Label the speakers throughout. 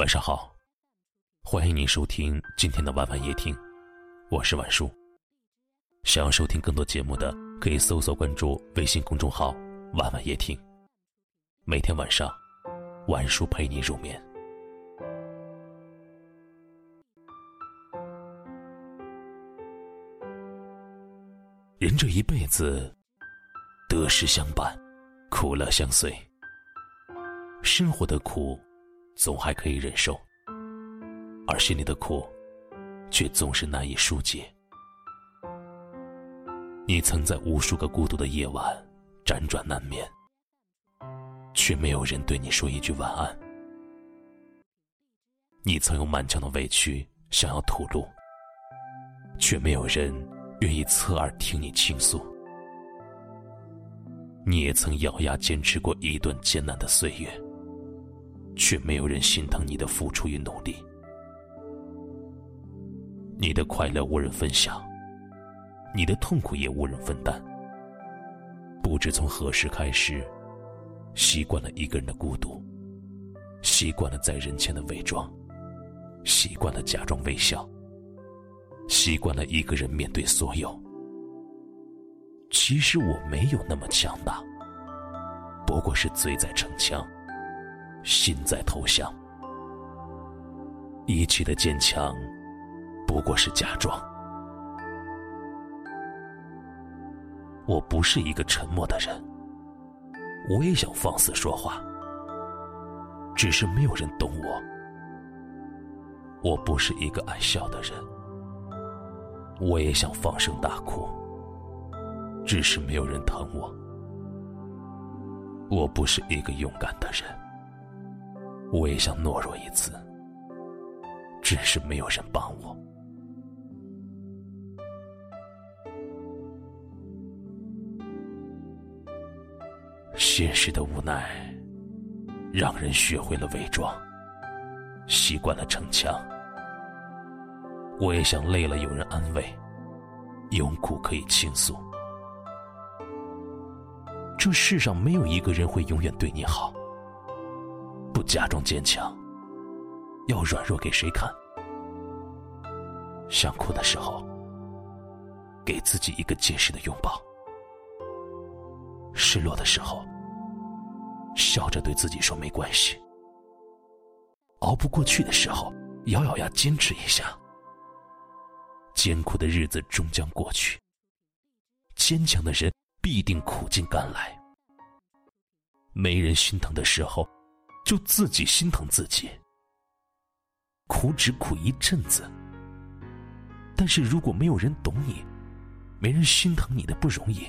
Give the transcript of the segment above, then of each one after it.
Speaker 1: 晚上好，欢迎您收听今天的晚晚夜听，我是晚叔。想要收听更多节目的，可以搜索关注微信公众号“晚晚夜听”。每天晚上，晚叔陪你入眠。人这一辈子，得失相伴，苦乐相随。生活的苦。总还可以忍受，而心里的苦，却总是难以疏解。你曾在无数个孤独的夜晚辗转难眠，却没有人对你说一句晚安。你曾有满腔的委屈想要吐露，却没有人愿意侧耳听你倾诉。你也曾咬牙坚持过一段艰难的岁月。却没有人心疼你的付出与努力，你的快乐无人分享，你的痛苦也无人分担。不知从何时开始，习惯了一个人的孤独，习惯了在人前的伪装，习惯了假装微笑，习惯了一个人面对所有。其实我没有那么强大，不过是嘴在逞强。心在投降，一切的坚强不过是假装。我不是一个沉默的人，我也想放肆说话，只是没有人懂我。我不是一个爱笑的人，我也想放声大哭，只是没有人疼我。我不是一个勇敢的人。我也想懦弱一次，只是没有人帮我。现实的无奈，让人学会了伪装，习惯了逞强。我也想累了有人安慰，有苦可以倾诉。这世上没有一个人会永远对你好。不假装坚强，要软弱给谁看？想哭的时候，给自己一个坚实的拥抱；失落的时候，笑着对自己说没关系；熬不过去的时候，咬咬牙坚持一下。艰苦的日子终将过去，坚强的人必定苦尽甘来。没人心疼的时候。就自己心疼自己，苦只苦一阵子。但是如果没有人懂你，没人心疼你的不容易，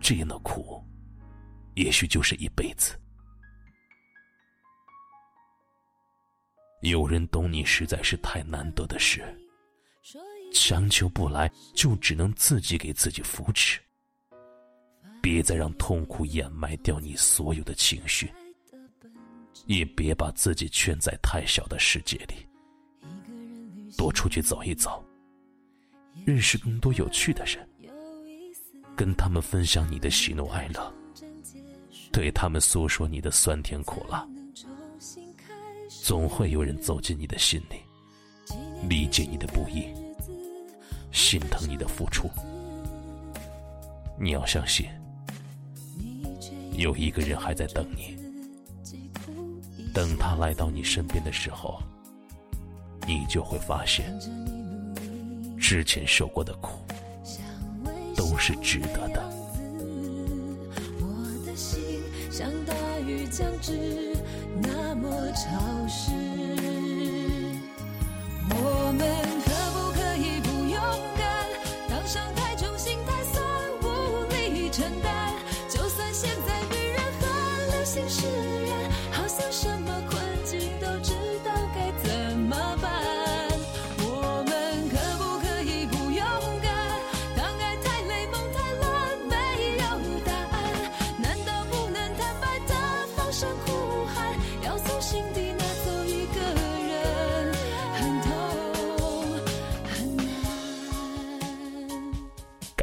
Speaker 1: 这样的苦，也许就是一辈子。有人懂你实在是太难得的事，强求不来，就只能自己给自己扶持。别再让痛苦掩埋掉你所有的情绪。也别把自己圈在太小的世界里，多出去走一走，认识更多有趣的人，跟他们分享你的喜怒哀乐，对他们诉说你的酸甜苦辣，总会有人走进你的心里，理解你的不易，心疼你的付出。你要相信，有一个人还在等你。等他来到你身边的时候，你就会发现，之前受过的苦都是值得的。我的心像大雨将至，那么潮湿。我们可不可以不勇敢？当伤太重，心太酸，无力承担。就算现在女人很流行释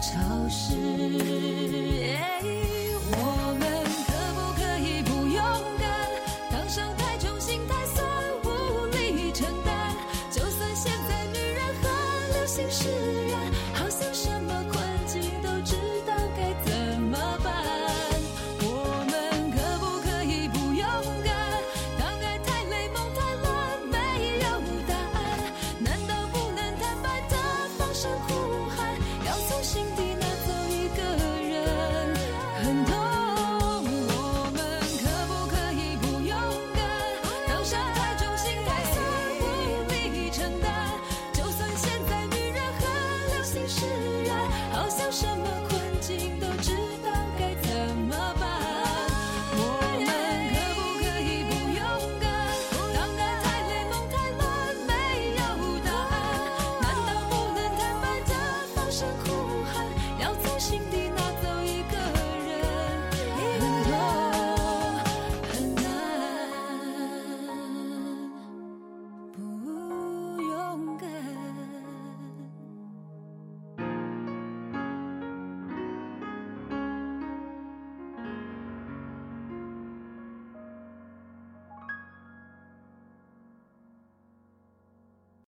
Speaker 2: 潮湿。我们可不可以不勇敢？当伤太重，心太酸，无力承担。就算现在女人很流行释然。要走心